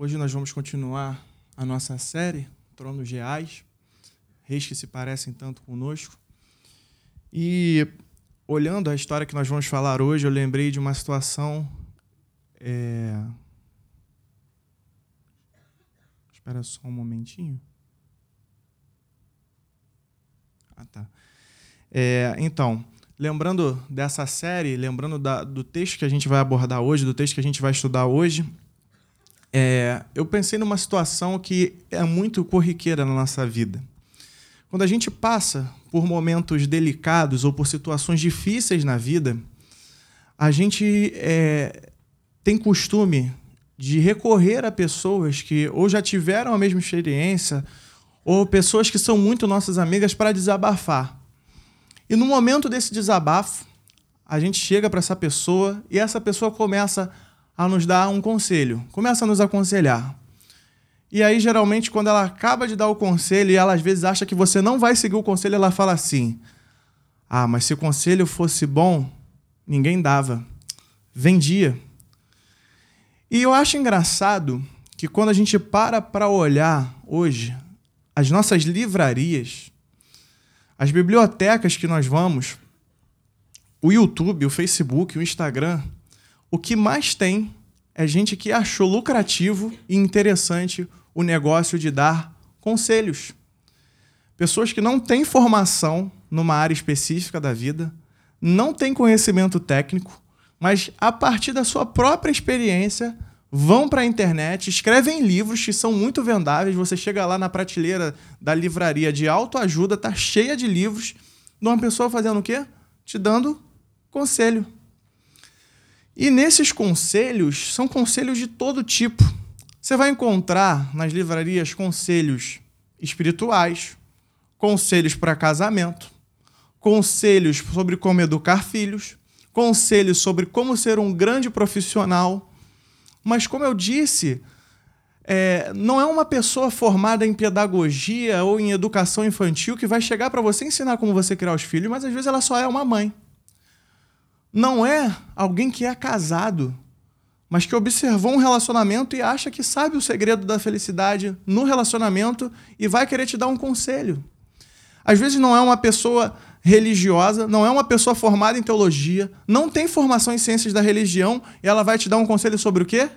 Hoje nós vamos continuar a nossa série Tronos Reais, reis que se parecem tanto conosco. E olhando a história que nós vamos falar hoje, eu lembrei de uma situação. É... Espera só um momentinho. Ah, tá. É, então, lembrando dessa série, lembrando da, do texto que a gente vai abordar hoje, do texto que a gente vai estudar hoje, é, eu pensei numa situação que é muito corriqueira na nossa vida. Quando a gente passa por momentos delicados ou por situações difíceis na vida, a gente é, tem costume de recorrer a pessoas que ou já tiveram a mesma experiência ou pessoas que são muito nossas amigas para desabafar. E no momento desse desabafo, a gente chega para essa pessoa e essa pessoa começa a nos dar um conselho, começa a nos aconselhar. E aí, geralmente, quando ela acaba de dar o conselho e ela às vezes acha que você não vai seguir o conselho, ela fala assim: Ah, mas se o conselho fosse bom, ninguém dava, vendia. E eu acho engraçado que quando a gente para para olhar hoje as nossas livrarias, as bibliotecas que nós vamos, o YouTube, o Facebook, o Instagram, o que mais tem é gente que achou lucrativo e interessante o negócio de dar conselhos. Pessoas que não têm formação numa área específica da vida, não têm conhecimento técnico, mas a partir da sua própria experiência vão para a internet, escrevem livros que são muito vendáveis. Você chega lá na prateleira da livraria de autoajuda, tá cheia de livros de uma pessoa fazendo o quê? Te dando conselho. E nesses conselhos, são conselhos de todo tipo. Você vai encontrar nas livrarias conselhos espirituais, conselhos para casamento, conselhos sobre como educar filhos, conselhos sobre como ser um grande profissional. Mas, como eu disse, é, não é uma pessoa formada em pedagogia ou em educação infantil que vai chegar para você ensinar como você criar os filhos, mas às vezes ela só é uma mãe não é alguém que é casado, mas que observou um relacionamento e acha que sabe o segredo da felicidade no relacionamento e vai querer te dar um conselho. Às vezes não é uma pessoa religiosa, não é uma pessoa formada em teologia, não tem formação em ciências da religião e ela vai te dar um conselho sobre o quê?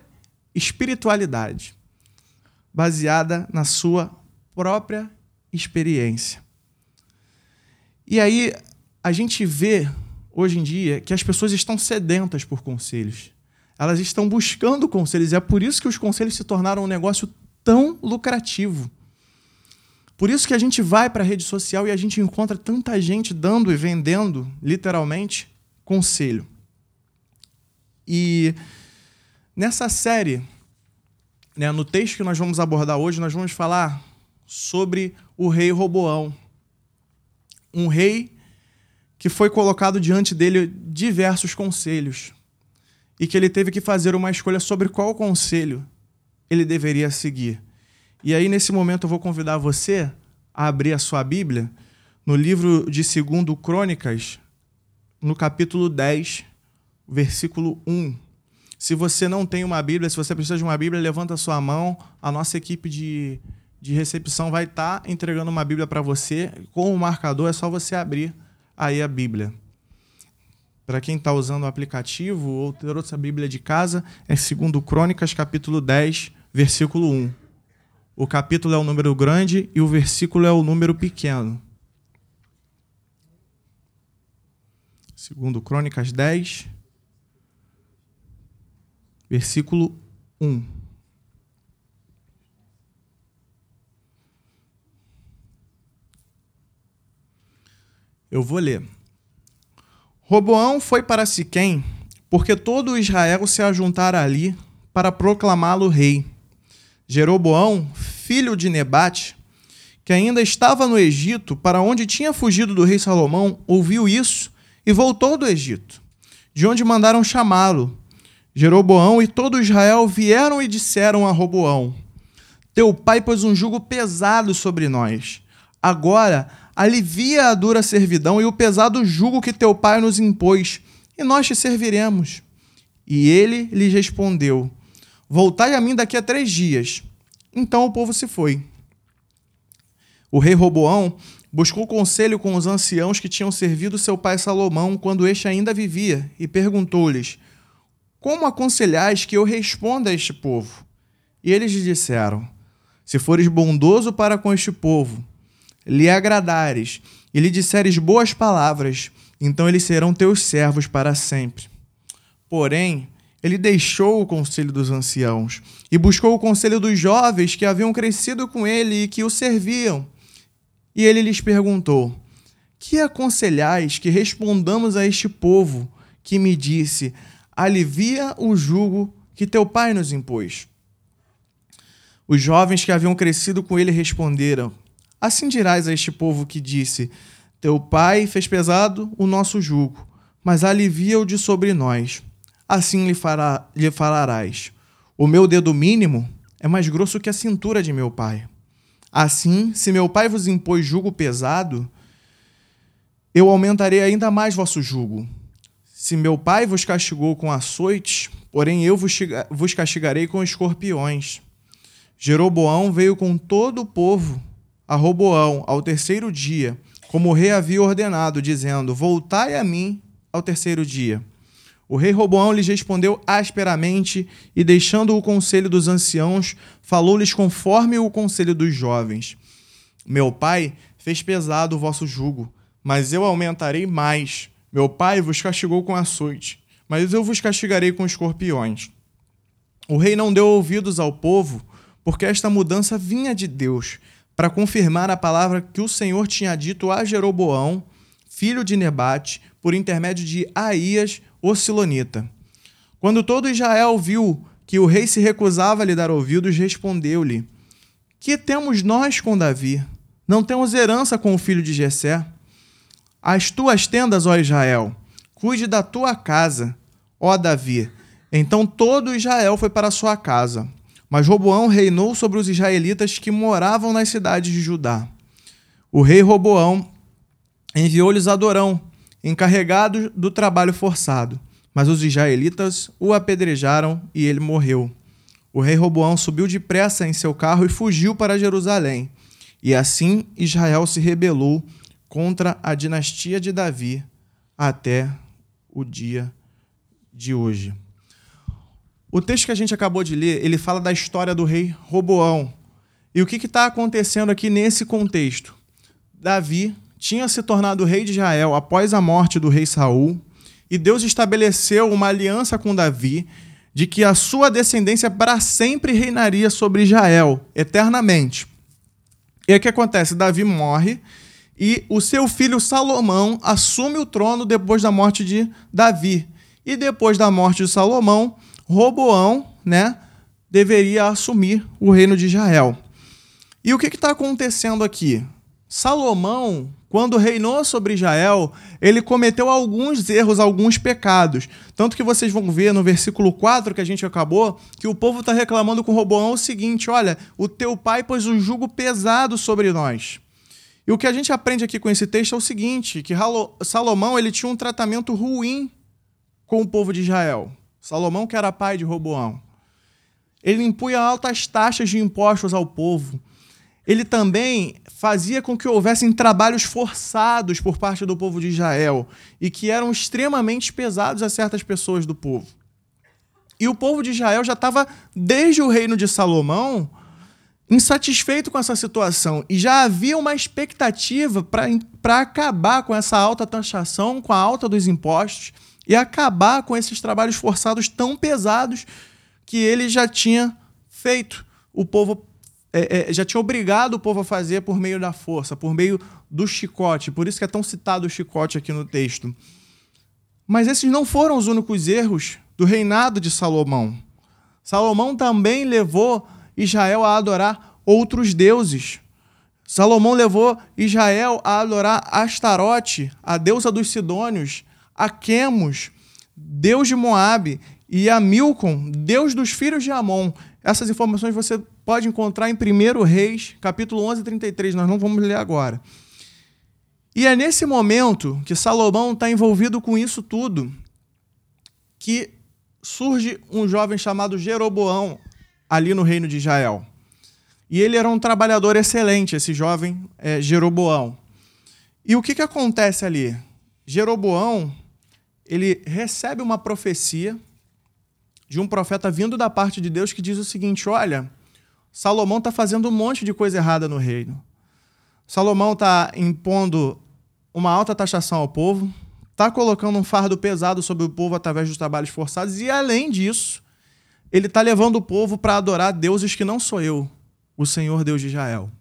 Espiritualidade, baseada na sua própria experiência. E aí a gente vê hoje em dia que as pessoas estão sedentas por conselhos. Elas estão buscando conselhos. E é por isso que os conselhos se tornaram um negócio tão lucrativo. Por isso que a gente vai para a rede social e a gente encontra tanta gente dando e vendendo, literalmente, conselho. E nessa série, né, no texto que nós vamos abordar hoje, nós vamos falar sobre o rei Roboão. Um rei que foi colocado diante dele diversos conselhos e que ele teve que fazer uma escolha sobre qual conselho ele deveria seguir. E aí, nesse momento, eu vou convidar você a abrir a sua Bíblia no livro de 2 Crônicas, no capítulo 10, versículo 1. Se você não tem uma Bíblia, se você precisa de uma Bíblia, levanta a sua mão. A nossa equipe de, de recepção vai estar tá entregando uma Bíblia para você. Com o marcador, é só você abrir aí a Bíblia. Para quem está usando o aplicativo ou ter outra Bíblia de casa, é 2 Crônicas, capítulo 10, versículo 1. O capítulo é o número grande e o versículo é o número pequeno. 2 Crônicas 10, versículo 1. Eu vou ler. Roboão foi para Siquém, porque todo Israel se ajuntara ali para proclamá-lo rei. Jeroboão, filho de Nebate, que ainda estava no Egito, para onde tinha fugido do rei Salomão, ouviu isso e voltou do Egito, de onde mandaram chamá-lo. Jeroboão e todo Israel vieram e disseram a Roboão: Teu pai pôs um jugo pesado sobre nós. Agora alivia a dura servidão e o pesado jugo que teu pai nos impôs, e nós te serviremos. E ele lhes respondeu: Voltai a mim daqui a três dias. Então o povo se foi. O rei Roboão buscou conselho com os anciãos que tinham servido seu pai Salomão quando este ainda vivia e perguntou-lhes: Como aconselhais que eu responda a este povo? E eles lhe disseram: Se fores bondoso para com este povo, lhe agradares e lhe disseres boas palavras, então eles serão teus servos para sempre. Porém, ele deixou o conselho dos anciãos e buscou o conselho dos jovens que haviam crescido com ele e que o serviam. E ele lhes perguntou: Que aconselhais que respondamos a este povo que me disse: Alivia o jugo que teu pai nos impôs? Os jovens que haviam crescido com ele responderam: Assim dirás a este povo que disse: Teu pai fez pesado o nosso jugo, mas alivia-o de sobre nós. Assim lhe, fará, lhe falarás: O meu dedo mínimo é mais grosso que a cintura de meu pai. Assim, se meu pai vos impôs jugo pesado, eu aumentarei ainda mais vosso jugo. Se meu pai vos castigou com açoites, porém eu vos castigarei com escorpiões. Jeroboão veio com todo o povo a Roboão ao terceiro dia, como o rei havia ordenado, dizendo: Voltai a mim ao terceiro dia. O rei Roboão lhes respondeu asperamente e, deixando o conselho dos anciãos, falou-lhes conforme o conselho dos jovens. Meu pai fez pesado o vosso jugo, mas eu aumentarei mais. Meu pai vos castigou com açoite, mas eu vos castigarei com escorpiões. O rei não deu ouvidos ao povo, porque esta mudança vinha de Deus, para confirmar a palavra que o Senhor tinha dito a Jeroboão, filho de Nebate, por intermédio de Aías, o Silonita. Quando todo Israel viu que o rei se recusava a lhe dar ouvidos, respondeu-lhe: Que temos nós com Davi? Não temos herança com o filho de Jessé? As tuas tendas, ó Israel, cuide da tua casa, ó Davi. Então todo Israel foi para sua casa. Mas Roboão reinou sobre os israelitas que moravam nas cidades de Judá. O rei Roboão enviou-lhes Adorão, encarregado do trabalho forçado. Mas os israelitas o apedrejaram e ele morreu. O rei Roboão subiu depressa em seu carro e fugiu para Jerusalém. E assim Israel se rebelou contra a dinastia de Davi até o dia de hoje. O texto que a gente acabou de ler, ele fala da história do rei Roboão. E o que está acontecendo aqui nesse contexto? Davi tinha se tornado rei de Israel após a morte do rei Saul, e Deus estabeleceu uma aliança com Davi de que a sua descendência para sempre reinaria sobre Israel, eternamente. E o que acontece? Davi morre e o seu filho Salomão assume o trono depois da morte de Davi. E depois da morte de Salomão, Roboão, né, deveria assumir o reino de Israel. E o que está acontecendo aqui? Salomão quando reinou sobre Israel, ele cometeu alguns erros, alguns pecados. Tanto que vocês vão ver no versículo 4 que a gente acabou, que o povo está reclamando com Roboão o seguinte: olha, o teu pai pôs um jugo pesado sobre nós. E o que a gente aprende aqui com esse texto é o seguinte: que Salomão ele tinha um tratamento ruim com o povo de Israel. Salomão, que era pai de Roboão. Ele impunha altas taxas de impostos ao povo ele também fazia com que houvessem trabalhos forçados por parte do povo de Israel e que eram extremamente pesados a certas pessoas do povo. E o povo de Israel já estava, desde o reino de Salomão, insatisfeito com essa situação e já havia uma expectativa para acabar com essa alta taxação, com a alta dos impostos e acabar com esses trabalhos forçados tão pesados que ele já tinha feito o povo é, é, já tinha obrigado o povo a fazer por meio da força, por meio do chicote. Por isso que é tão citado o chicote aqui no texto. Mas esses não foram os únicos erros do reinado de Salomão. Salomão também levou Israel a adorar outros deuses. Salomão levou Israel a adorar Astarote, a deusa dos Sidônios, a Quemos, deus de Moabe, e a Milcom, deus dos filhos de Amon. Essas informações você pode encontrar em 1 Reis, capítulo 11 33. Nós não vamos ler agora. E é nesse momento que Salomão está envolvido com isso tudo que surge um jovem chamado Jeroboão ali no reino de Israel. E ele era um trabalhador excelente, esse jovem é, Jeroboão. E o que, que acontece ali? Jeroboão, ele recebe uma profecia de um profeta vindo da parte de Deus que diz o seguinte: olha, Salomão está fazendo um monte de coisa errada no reino. Salomão está impondo uma alta taxação ao povo, está colocando um fardo pesado sobre o povo através dos trabalhos forçados, e além disso, ele está levando o povo para adorar deuses que não sou eu, o Senhor Deus de Israel.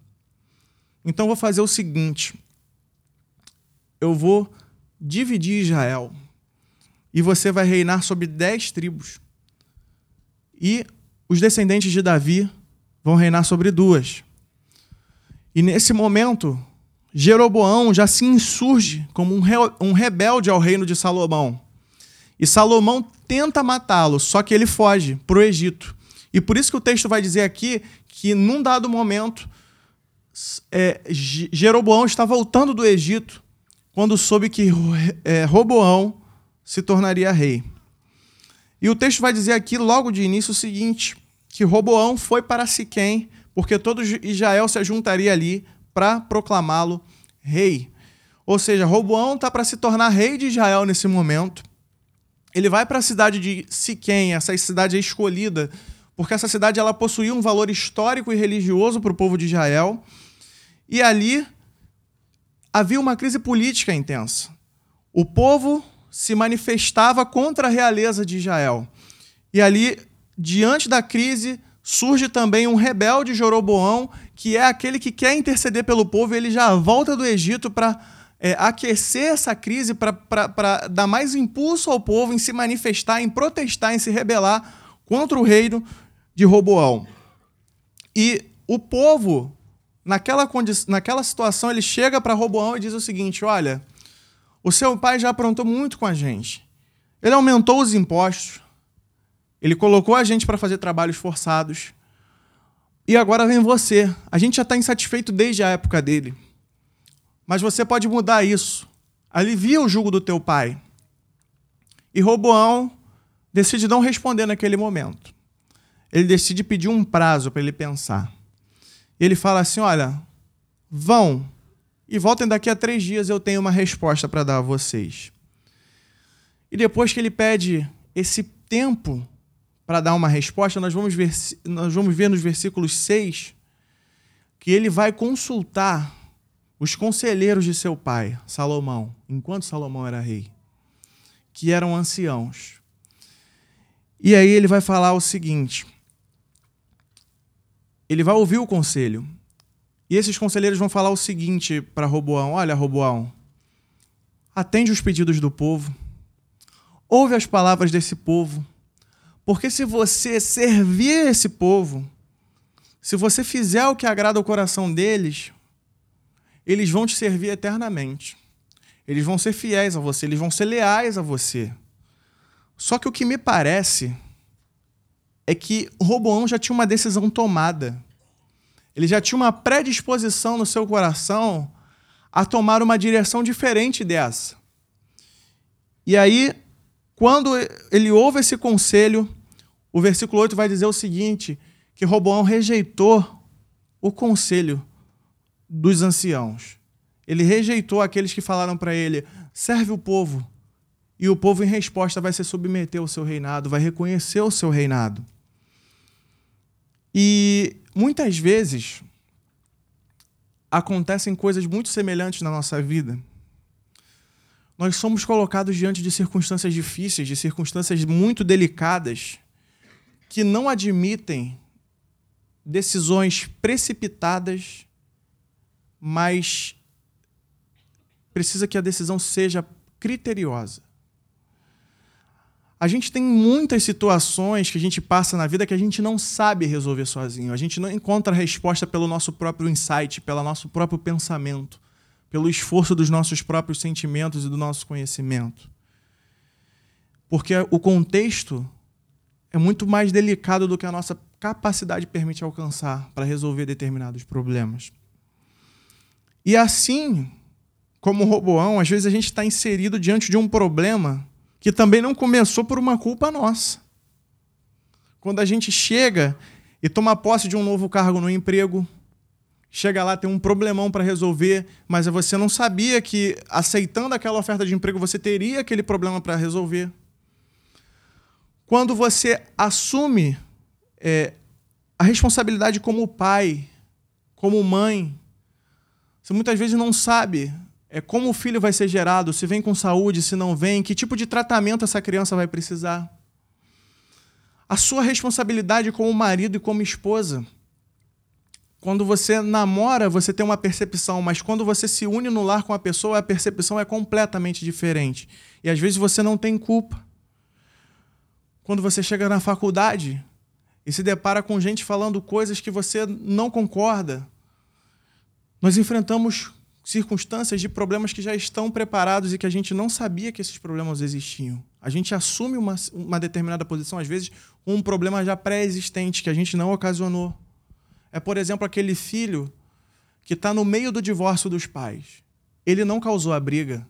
Então vou fazer o seguinte: eu vou dividir Israel e você vai reinar sobre dez tribos. E os descendentes de Davi vão reinar sobre duas. E nesse momento, Jeroboão já se insurge como um, re um rebelde ao reino de Salomão. E Salomão tenta matá-lo, só que ele foge para o Egito. E por isso que o texto vai dizer aqui que, num dado momento, é, Jeroboão está voltando do Egito quando soube que é, Roboão se tornaria rei. E o texto vai dizer aqui, logo de início, o seguinte: que Roboão foi para Siquém, porque todo Israel se juntaria ali para proclamá-lo rei. Ou seja, Roboão está para se tornar rei de Israel nesse momento. Ele vai para a cidade de Siquém, essa cidade é escolhida, porque essa cidade ela possuía um valor histórico e religioso para o povo de Israel. E ali havia uma crise política intensa. O povo se manifestava contra a realeza de Israel. E ali, diante da crise, surge também um rebelde Jeroboão, que é aquele que quer interceder pelo povo, e ele já volta do Egito para é, aquecer essa crise, para dar mais impulso ao povo em se manifestar, em protestar, em se rebelar contra o reino de Roboão. E o povo, naquela, naquela situação, ele chega para Roboão e diz o seguinte: Olha, o seu pai já aprontou muito com a gente. Ele aumentou os impostos, ele colocou a gente para fazer trabalhos forçados. E agora vem você. A gente já está insatisfeito desde a época dele. Mas você pode mudar isso. Alivia o jugo do teu pai. E Roboão decide não responder naquele momento. Ele decide pedir um prazo para ele pensar. Ele fala assim: Olha, vão e voltem daqui a três dias, eu tenho uma resposta para dar a vocês. E depois que ele pede esse tempo para dar uma resposta, nós vamos, ver, nós vamos ver nos versículos 6 que ele vai consultar os conselheiros de seu pai, Salomão, enquanto Salomão era rei, que eram anciãos. E aí ele vai falar o seguinte: ele vai ouvir o conselho. E esses conselheiros vão falar o seguinte para Roboão: Olha, Roboão, atende os pedidos do povo, ouve as palavras desse povo, porque se você servir esse povo, se você fizer o que agrada o coração deles, eles vão te servir eternamente. Eles vão ser fiéis a você, eles vão ser leais a você. Só que o que me parece é que Roboão já tinha uma decisão tomada. Ele já tinha uma predisposição no seu coração a tomar uma direção diferente dessa. E aí quando ele ouve esse conselho, o versículo 8 vai dizer o seguinte: que Roboão rejeitou o conselho dos anciãos. Ele rejeitou aqueles que falaram para ele: serve o povo. E o povo, em resposta, vai se submeter ao seu reinado, vai reconhecer o seu reinado. E muitas vezes acontecem coisas muito semelhantes na nossa vida nós somos colocados diante de circunstâncias difíceis, de circunstâncias muito delicadas, que não admitem decisões precipitadas, mas precisa que a decisão seja criteriosa. A gente tem muitas situações que a gente passa na vida que a gente não sabe resolver sozinho. A gente não encontra resposta pelo nosso próprio insight, pelo nosso próprio pensamento pelo esforço dos nossos próprios sentimentos e do nosso conhecimento. Porque o contexto é muito mais delicado do que a nossa capacidade permite alcançar para resolver determinados problemas. E assim, como Roboão, às vezes a gente está inserido diante de um problema que também não começou por uma culpa nossa. Quando a gente chega e toma posse de um novo cargo no emprego. Chega lá, tem um problemão para resolver, mas você não sabia que aceitando aquela oferta de emprego você teria aquele problema para resolver. Quando você assume é, a responsabilidade como pai, como mãe, você muitas vezes não sabe é, como o filho vai ser gerado, se vem com saúde, se não vem, que tipo de tratamento essa criança vai precisar. A sua responsabilidade como marido e como esposa. Quando você namora, você tem uma percepção, mas quando você se une no lar com a pessoa, a percepção é completamente diferente. E às vezes você não tem culpa. Quando você chega na faculdade e se depara com gente falando coisas que você não concorda, nós enfrentamos circunstâncias de problemas que já estão preparados e que a gente não sabia que esses problemas existiam. A gente assume uma, uma determinada posição, às vezes, um problema já pré-existente que a gente não ocasionou. É, por exemplo, aquele filho que está no meio do divórcio dos pais. Ele não causou a briga,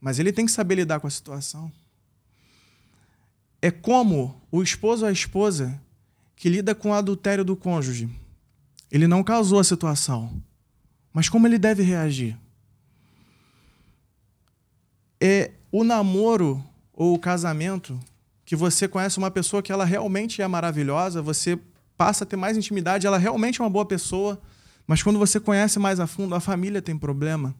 mas ele tem que saber lidar com a situação. É como o esposo ou a esposa que lida com o adultério do cônjuge. Ele não causou a situação, mas como ele deve reagir? É o namoro ou o casamento que você conhece uma pessoa que ela realmente é maravilhosa, você passa a ter mais intimidade, ela realmente é uma boa pessoa, mas quando você conhece mais a fundo, a família tem problema.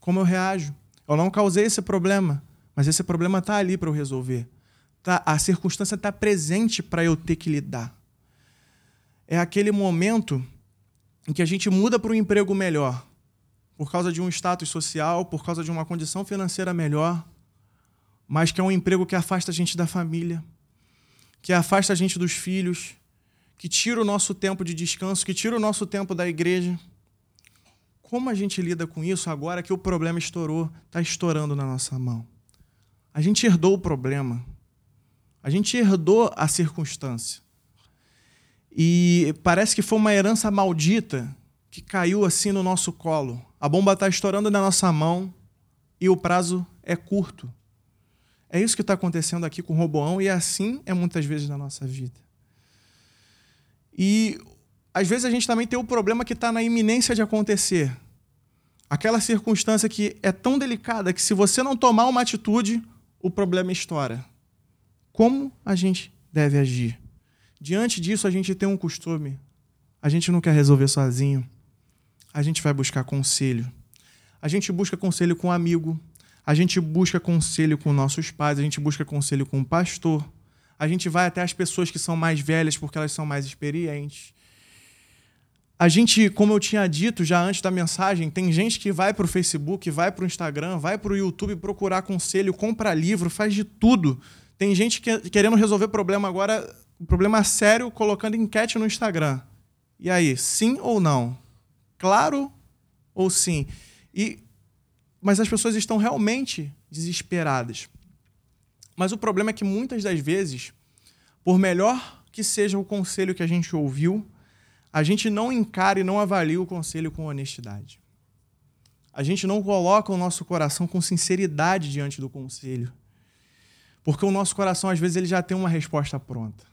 Como eu reajo? Eu não causei esse problema, mas esse problema está ali para eu resolver. Tá, a circunstância está presente para eu ter que lidar. É aquele momento em que a gente muda para um emprego melhor, por causa de um status social, por causa de uma condição financeira melhor, mas que é um emprego que afasta a gente da família, que afasta a gente dos filhos, que tira o nosso tempo de descanso, que tira o nosso tempo da igreja. Como a gente lida com isso agora que o problema estourou, está estourando na nossa mão? A gente herdou o problema. A gente herdou a circunstância. E parece que foi uma herança maldita que caiu assim no nosso colo. A bomba está estourando na nossa mão e o prazo é curto. É isso que está acontecendo aqui com o Roboão e assim é muitas vezes na nossa vida. E às vezes a gente também tem o problema que está na iminência de acontecer. Aquela circunstância que é tão delicada que se você não tomar uma atitude, o problema estoura. Como a gente deve agir? Diante disso, a gente tem um costume. A gente não quer resolver sozinho. A gente vai buscar conselho. A gente busca conselho com um amigo. A gente busca conselho com nossos pais. A gente busca conselho com o um pastor. A gente vai até as pessoas que são mais velhas porque elas são mais experientes. A gente, como eu tinha dito já antes da mensagem, tem gente que vai para o Facebook, vai para o Instagram, vai para o YouTube procurar conselho, compra livro, faz de tudo. Tem gente que, querendo resolver problema agora um problema sério colocando enquete no Instagram. E aí, sim ou não? Claro ou sim? E mas as pessoas estão realmente desesperadas. Mas o problema é que muitas das vezes, por melhor que seja o conselho que a gente ouviu, a gente não encara e não avalia o conselho com honestidade. A gente não coloca o nosso coração com sinceridade diante do conselho. Porque o nosso coração, às vezes, ele já tem uma resposta pronta.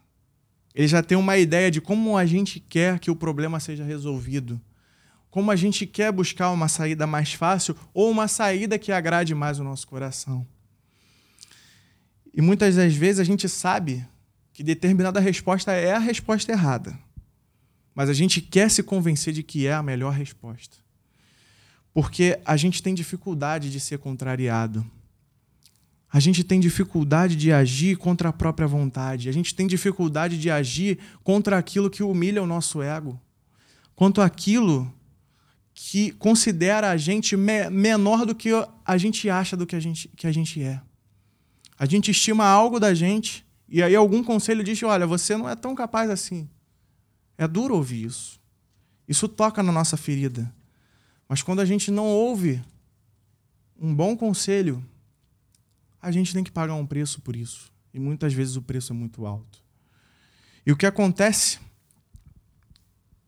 Ele já tem uma ideia de como a gente quer que o problema seja resolvido. Como a gente quer buscar uma saída mais fácil ou uma saída que agrade mais o nosso coração. E muitas das vezes a gente sabe que determinada resposta é a resposta errada. Mas a gente quer se convencer de que é a melhor resposta. Porque a gente tem dificuldade de ser contrariado. A gente tem dificuldade de agir contra a própria vontade. A gente tem dificuldade de agir contra aquilo que humilha o nosso ego. Quanto aquilo que considera a gente me menor do que a gente acha do que a gente, que a gente é. A gente estima algo da gente e aí algum conselho diz: olha, você não é tão capaz assim. É duro ouvir isso. Isso toca na nossa ferida. Mas quando a gente não ouve um bom conselho, a gente tem que pagar um preço por isso. E muitas vezes o preço é muito alto. E o que acontece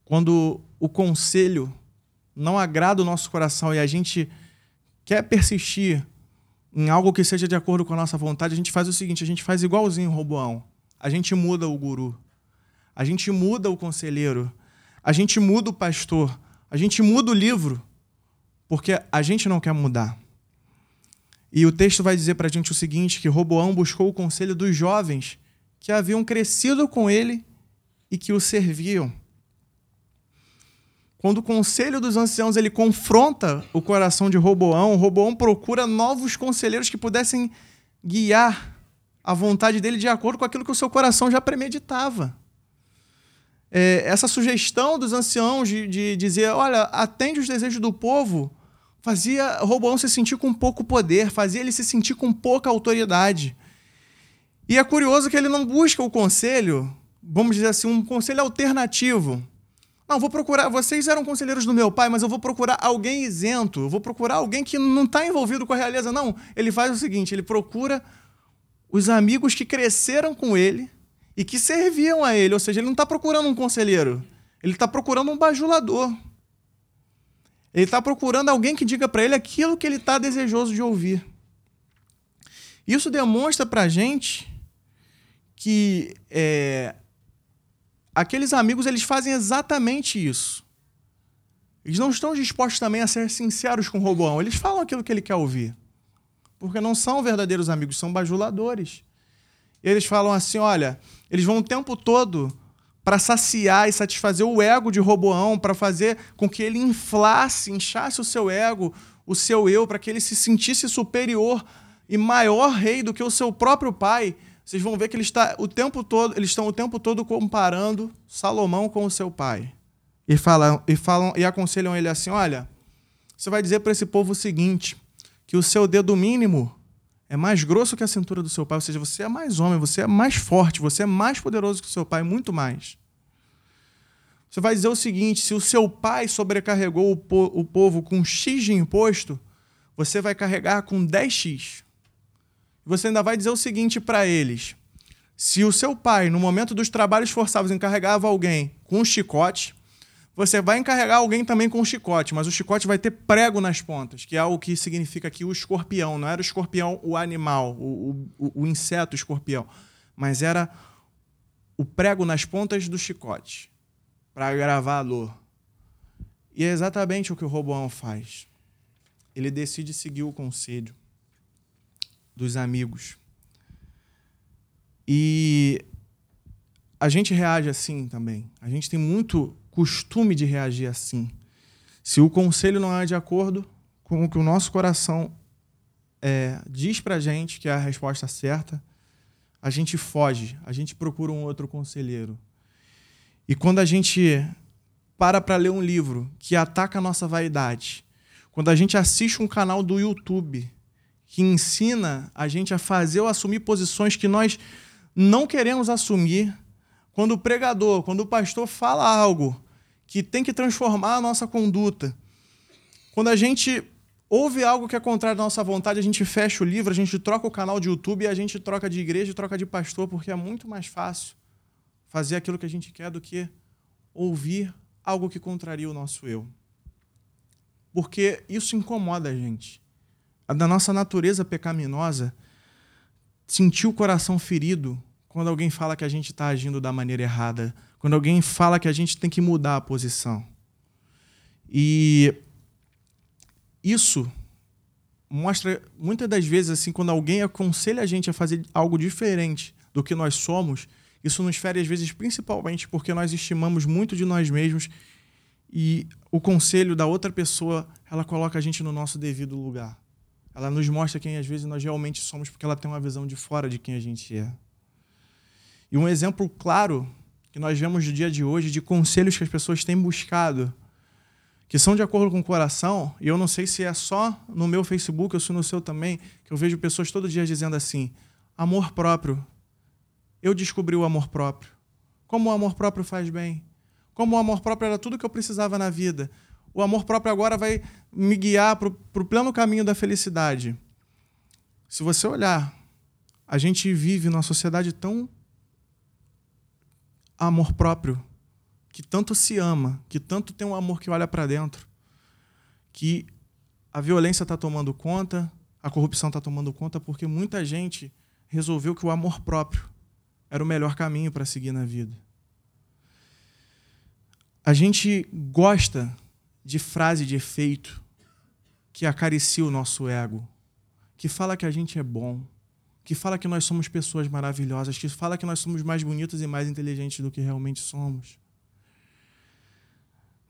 quando o conselho não agrada o nosso coração e a gente quer persistir em algo que seja de acordo com a nossa vontade, a gente faz o seguinte: a gente faz igualzinho o Roboão. A gente muda o guru. a gente muda o conselheiro, a gente muda o pastor, a gente muda o livro, porque a gente não quer mudar. E o texto vai dizer para a gente o seguinte: que Roboão buscou o conselho dos jovens que haviam crescido com ele e que o serviam. Quando o conselho dos anciãos ele confronta o coração de Roboão, Roboão procura novos conselheiros que pudessem guiar a vontade dele de acordo com aquilo que o seu coração já premeditava. É, essa sugestão dos anciãos de, de dizer, olha, atende os desejos do povo, fazia Roboão se sentir com pouco poder, fazia ele se sentir com pouca autoridade. E é curioso que ele não busca o conselho, vamos dizer assim, um conselho alternativo. Não, vou procurar. Vocês eram conselheiros do meu pai, mas eu vou procurar alguém isento. Eu vou procurar alguém que não está envolvido com a realeza. Não. Ele faz o seguinte: ele procura os amigos que cresceram com ele e que serviam a ele. Ou seja, ele não está procurando um conselheiro. Ele está procurando um bajulador. Ele está procurando alguém que diga para ele aquilo que ele está desejoso de ouvir. Isso demonstra para a gente que é, aqueles amigos eles fazem exatamente isso. Eles não estão dispostos também a ser sinceros com o Roboão. Eles falam aquilo que ele quer ouvir. Porque não são verdadeiros amigos, são bajuladores. Eles falam assim: olha, eles vão o tempo todo para saciar e satisfazer o ego de Roboão, para fazer com que ele inflasse, inchasse o seu ego, o seu eu, para que ele se sentisse superior e maior rei do que o seu próprio pai vocês vão ver que ele está o tempo todo, eles estão o tempo todo comparando Salomão com o seu pai. E falam e falam e aconselham ele assim: "Olha, você vai dizer para esse povo o seguinte, que o seu dedo mínimo é mais grosso que a cintura do seu pai, ou seja, você é mais homem, você é mais forte, você é mais poderoso que o seu pai, muito mais. Você vai dizer o seguinte: se o seu pai sobrecarregou o, po o povo com X de imposto, você vai carregar com 10x você ainda vai dizer o seguinte para eles: se o seu pai, no momento dos trabalhos forçados, encarregava alguém com um chicote, você vai encarregar alguém também com um chicote, mas o chicote vai ter prego nas pontas, que é o que significa aqui o escorpião. Não era o escorpião o animal, o, o, o inseto escorpião, mas era o prego nas pontas do chicote para agravar a dor. E é exatamente o que o Roboão faz. Ele decide seguir o conselho dos amigos. E a gente reage assim também. A gente tem muito costume de reagir assim. Se o conselho não é de acordo com o que o nosso coração é, diz pra gente que é a resposta certa, a gente foge, a gente procura um outro conselheiro. E quando a gente para para ler um livro que ataca a nossa vaidade, quando a gente assiste um canal do YouTube que ensina a gente a fazer ou assumir posições que nós não queremos assumir. Quando o pregador, quando o pastor fala algo que tem que transformar a nossa conduta, quando a gente ouve algo que é contrário à nossa vontade, a gente fecha o livro, a gente troca o canal de YouTube e a gente troca de igreja troca de pastor, porque é muito mais fácil fazer aquilo que a gente quer do que ouvir algo que contraria o nosso eu. Porque isso incomoda a gente. Da nossa natureza pecaminosa, sentir o coração ferido quando alguém fala que a gente está agindo da maneira errada, quando alguém fala que a gente tem que mudar a posição. E isso mostra muitas das vezes assim quando alguém aconselha a gente a fazer algo diferente do que nós somos, isso nos fere às vezes principalmente porque nós estimamos muito de nós mesmos e o conselho da outra pessoa, ela coloca a gente no nosso devido lugar. Ela nos mostra quem às vezes nós realmente somos porque ela tem uma visão de fora de quem a gente é. E um exemplo claro que nós vemos no dia de hoje de conselhos que as pessoas têm buscado, que são de acordo com o coração, e eu não sei se é só no meu Facebook ou se no seu também, que eu vejo pessoas todo dia dizendo assim: amor próprio. Eu descobri o amor próprio. Como o amor próprio faz bem. Como o amor próprio era tudo que eu precisava na vida o amor próprio agora vai me guiar para o pleno caminho da felicidade. Se você olhar, a gente vive numa sociedade tão amor próprio, que tanto se ama, que tanto tem um amor que olha para dentro, que a violência está tomando conta, a corrupção está tomando conta, porque muita gente resolveu que o amor próprio era o melhor caminho para seguir na vida. A gente gosta de frase de efeito que acaricia o nosso ego, que fala que a gente é bom, que fala que nós somos pessoas maravilhosas, que fala que nós somos mais bonitos e mais inteligentes do que realmente somos.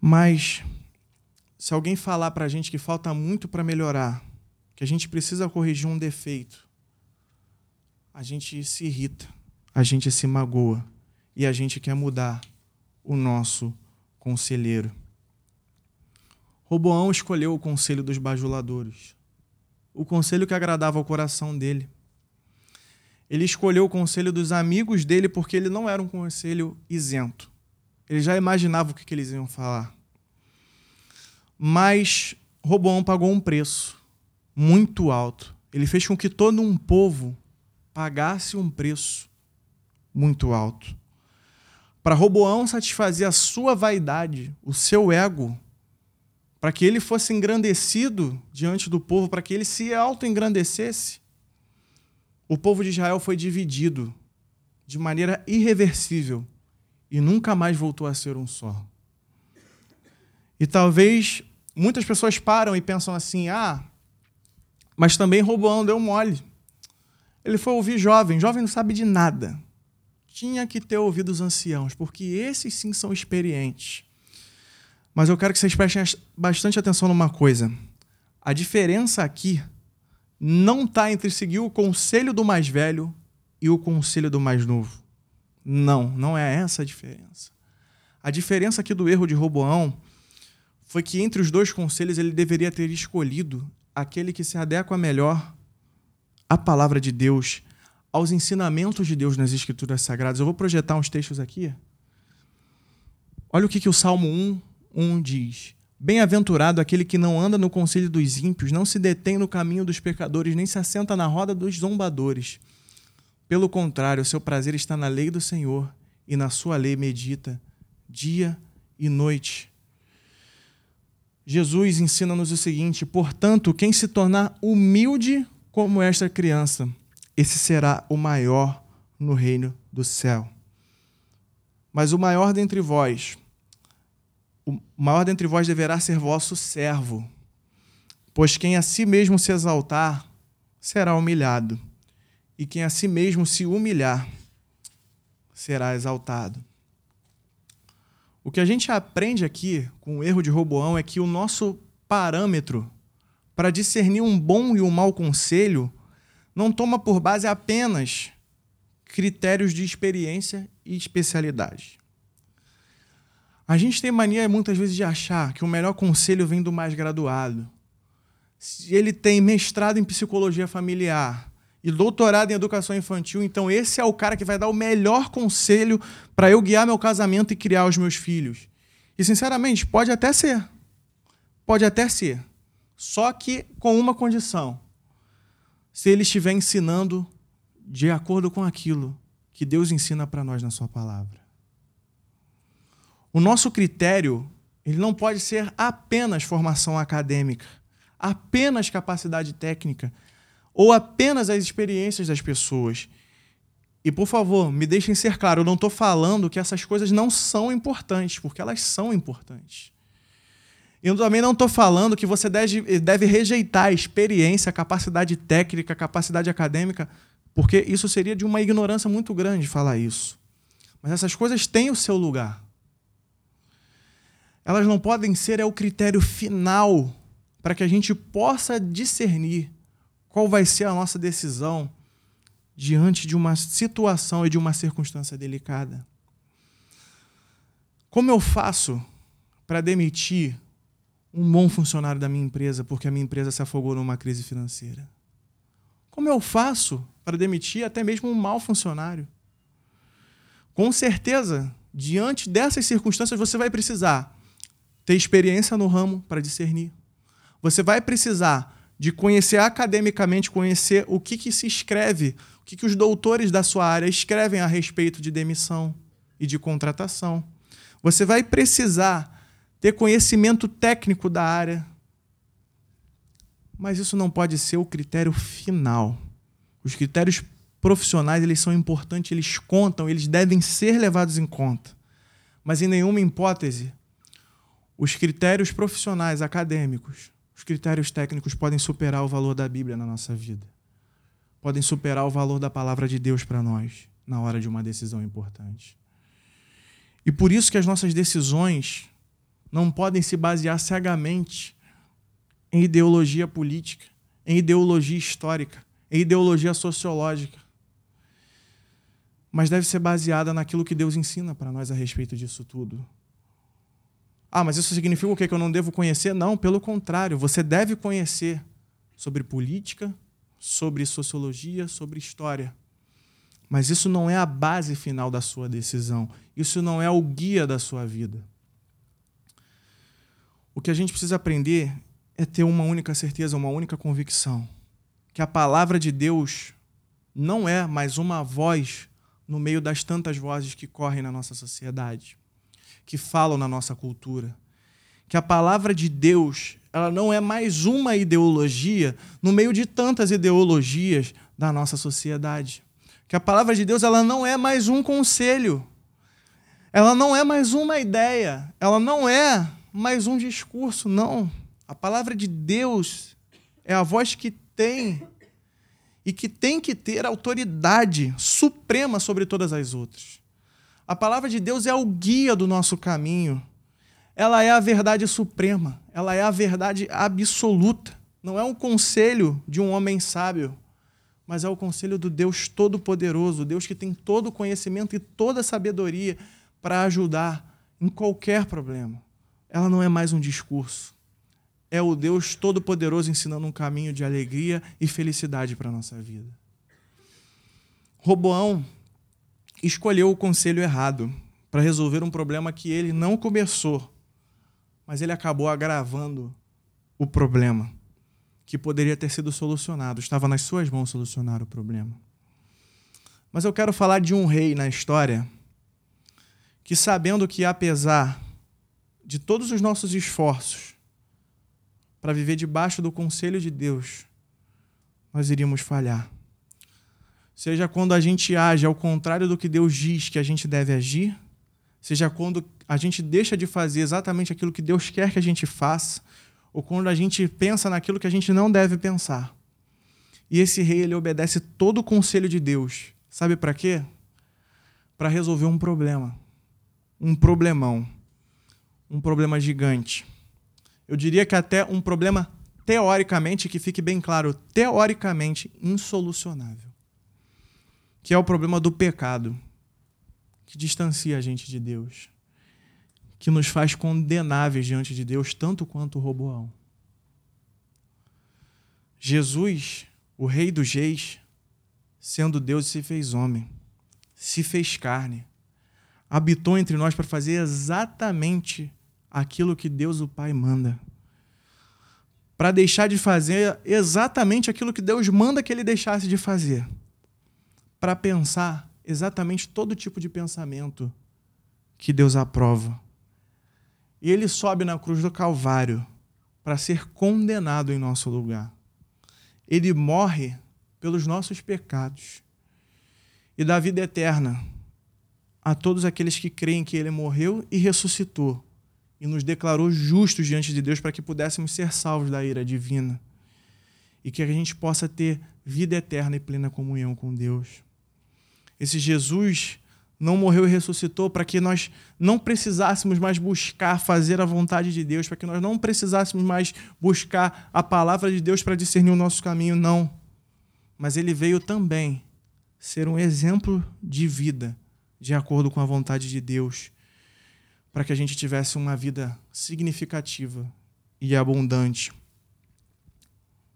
Mas se alguém falar para a gente que falta muito para melhorar, que a gente precisa corrigir um defeito, a gente se irrita, a gente se magoa e a gente quer mudar o nosso conselheiro. Roboão escolheu o conselho dos bajuladores, o conselho que agradava ao coração dele. Ele escolheu o conselho dos amigos dele porque ele não era um conselho isento. Ele já imaginava o que, que eles iam falar. Mas Roboão pagou um preço muito alto. Ele fez com que todo um povo pagasse um preço muito alto. Para Roboão satisfazer a sua vaidade, o seu ego, para que ele fosse engrandecido diante do povo, para que ele se auto-engrandecesse, o povo de Israel foi dividido de maneira irreversível e nunca mais voltou a ser um só. E talvez muitas pessoas param e pensam assim: ah, mas também Roboão deu mole. Ele foi ouvir jovem, jovem não sabe de nada tinha que ter ouvido os anciãos, porque esses sim são experientes. Mas eu quero que vocês prestem bastante atenção numa coisa. A diferença aqui não está entre seguir o conselho do mais velho e o conselho do mais novo. Não, não é essa a diferença. A diferença aqui do erro de Roboão foi que entre os dois conselhos ele deveria ter escolhido aquele que se adequa melhor à palavra de Deus aos ensinamentos de Deus nas Escrituras Sagradas. Eu vou projetar uns textos aqui. Olha o que, que o Salmo 1, 1 diz. Bem-aventurado aquele que não anda no conselho dos ímpios, não se detém no caminho dos pecadores, nem se assenta na roda dos zombadores. Pelo contrário, o seu prazer está na lei do Senhor, e na sua lei medita dia e noite. Jesus ensina-nos o seguinte: portanto, quem se tornar humilde como esta criança, esse será o maior no reino do céu. Mas o maior dentre vós, o maior dentre vós deverá ser vosso servo, pois quem a si mesmo se exaltar será humilhado, e quem a si mesmo se humilhar será exaltado. O que a gente aprende aqui com o erro de Roboão é que o nosso parâmetro para discernir um bom e um mau conselho não toma por base apenas critérios de experiência e especialidade. A gente tem mania muitas vezes de achar que o melhor conselho vem do mais graduado. Se ele tem mestrado em psicologia familiar e doutorado em educação infantil, então esse é o cara que vai dar o melhor conselho para eu guiar meu casamento e criar os meus filhos. E sinceramente, pode até ser. Pode até ser. Só que com uma condição se ele estiver ensinando de acordo com aquilo que Deus ensina para nós na Sua palavra. O nosso critério ele não pode ser apenas formação acadêmica, apenas capacidade técnica ou apenas as experiências das pessoas. E por favor, me deixem ser claro, eu não estou falando que essas coisas não são importantes, porque elas são importantes. Eu também não estou falando que você deve, deve rejeitar a experiência, a capacidade técnica, a capacidade acadêmica, porque isso seria de uma ignorância muito grande falar isso. Mas essas coisas têm o seu lugar. Elas não podem ser é o critério final para que a gente possa discernir qual vai ser a nossa decisão diante de uma situação e de uma circunstância delicada. Como eu faço para demitir um bom funcionário da minha empresa porque a minha empresa se afogou numa crise financeira? Como eu faço para demitir até mesmo um mau funcionário? Com certeza, diante dessas circunstâncias, você vai precisar ter experiência no ramo para discernir. Você vai precisar de conhecer academicamente, conhecer o que, que se escreve, o que, que os doutores da sua área escrevem a respeito de demissão e de contratação. Você vai precisar ter conhecimento técnico da área. Mas isso não pode ser o critério final. Os critérios profissionais, eles são importantes, eles contam, eles devem ser levados em conta. Mas em nenhuma hipótese os critérios profissionais, acadêmicos, os critérios técnicos podem superar o valor da Bíblia na nossa vida. Podem superar o valor da palavra de Deus para nós na hora de uma decisão importante. E por isso que as nossas decisões não podem se basear cegamente em ideologia política, em ideologia histórica, em ideologia sociológica. Mas deve ser baseada naquilo que Deus ensina para nós a respeito disso tudo. Ah, mas isso significa o quê? Que eu não devo conhecer? Não, pelo contrário, você deve conhecer sobre política, sobre sociologia, sobre história. Mas isso não é a base final da sua decisão. Isso não é o guia da sua vida. O que a gente precisa aprender é ter uma única certeza, uma única convicção: que a palavra de Deus não é mais uma voz no meio das tantas vozes que correm na nossa sociedade que falam na nossa cultura. Que a palavra de Deus, ela não é mais uma ideologia no meio de tantas ideologias da nossa sociedade. Que a palavra de Deus, ela não é mais um conselho. Ela não é mais uma ideia, ela não é mais um discurso, não. A palavra de Deus é a voz que tem e que tem que ter autoridade suprema sobre todas as outras. A palavra de Deus é o guia do nosso caminho. Ela é a verdade suprema, ela é a verdade absoluta. Não é um conselho de um homem sábio, mas é o conselho do Deus Todo-Poderoso, Deus que tem todo o conhecimento e toda a sabedoria para ajudar em qualquer problema. Ela não é mais um discurso. É o Deus Todo-Poderoso ensinando um caminho de alegria e felicidade para a nossa vida. Roboão escolheu o conselho errado para resolver um problema que ele não começou, mas ele acabou agravando o problema que poderia ter sido solucionado. Estava nas suas mãos solucionar o problema. Mas eu quero falar de um rei na história que, sabendo que, apesar de todos os nossos esforços para viver debaixo do conselho de Deus, nós iríamos falhar seja quando a gente age ao contrário do que Deus diz que a gente deve agir, seja quando a gente deixa de fazer exatamente aquilo que Deus quer que a gente faça, ou quando a gente pensa naquilo que a gente não deve pensar. E esse rei ele obedece todo o conselho de Deus. Sabe para quê? Para resolver um problema. Um problemão. Um problema gigante. Eu diria que até um problema teoricamente, que fique bem claro, teoricamente insolucionável que é o problema do pecado, que distancia a gente de Deus, que nos faz condenáveis diante de Deus, tanto quanto o Roboão. Jesus, o Rei dos Reis, sendo Deus, se fez homem, se fez carne, habitou entre nós para fazer exatamente aquilo que Deus o Pai manda. Para deixar de fazer exatamente aquilo que Deus manda que ele deixasse de fazer para pensar exatamente todo tipo de pensamento que Deus aprova. E ele sobe na cruz do Calvário para ser condenado em nosso lugar. Ele morre pelos nossos pecados e dá vida eterna a todos aqueles que creem que ele morreu e ressuscitou e nos declarou justos diante de Deus para que pudéssemos ser salvos da ira divina e que a gente possa ter vida eterna e plena comunhão com Deus. Esse Jesus não morreu e ressuscitou para que nós não precisássemos mais buscar fazer a vontade de Deus, para que nós não precisássemos mais buscar a palavra de Deus para discernir o nosso caminho, não. Mas ele veio também ser um exemplo de vida de acordo com a vontade de Deus, para que a gente tivesse uma vida significativa e abundante.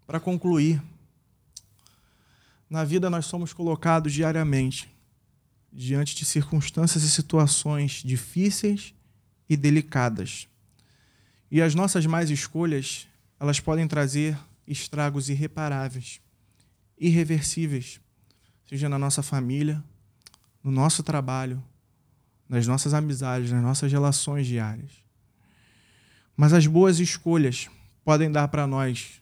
Para concluir, na vida nós somos colocados diariamente diante de circunstâncias e situações difíceis e delicadas. E as nossas más escolhas, elas podem trazer estragos irreparáveis, irreversíveis, seja na nossa família, no nosso trabalho, nas nossas amizades, nas nossas relações diárias. Mas as boas escolhas podem dar para nós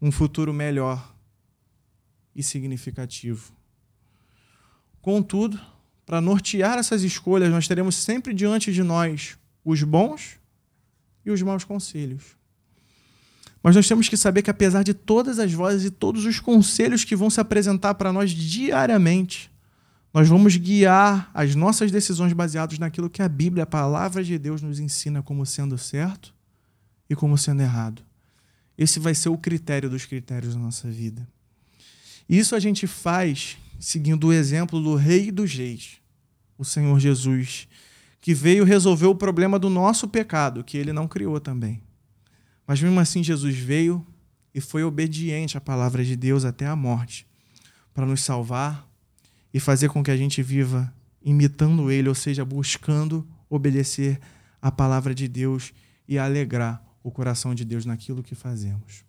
um futuro melhor e significativo. Contudo, para nortear essas escolhas, nós teremos sempre diante de nós os bons e os maus conselhos. Mas nós temos que saber que, apesar de todas as vozes e todos os conselhos que vão se apresentar para nós diariamente, nós vamos guiar as nossas decisões baseadas naquilo que a Bíblia, a palavra de Deus, nos ensina como sendo certo e como sendo errado. Esse vai ser o critério dos critérios da nossa vida. Isso a gente faz seguindo o exemplo do Rei dos Reis, o Senhor Jesus, que veio resolver o problema do nosso pecado, que ele não criou também. Mas mesmo assim, Jesus veio e foi obediente à palavra de Deus até a morte, para nos salvar e fazer com que a gente viva imitando ele, ou seja, buscando obedecer à palavra de Deus e alegrar o coração de Deus naquilo que fazemos.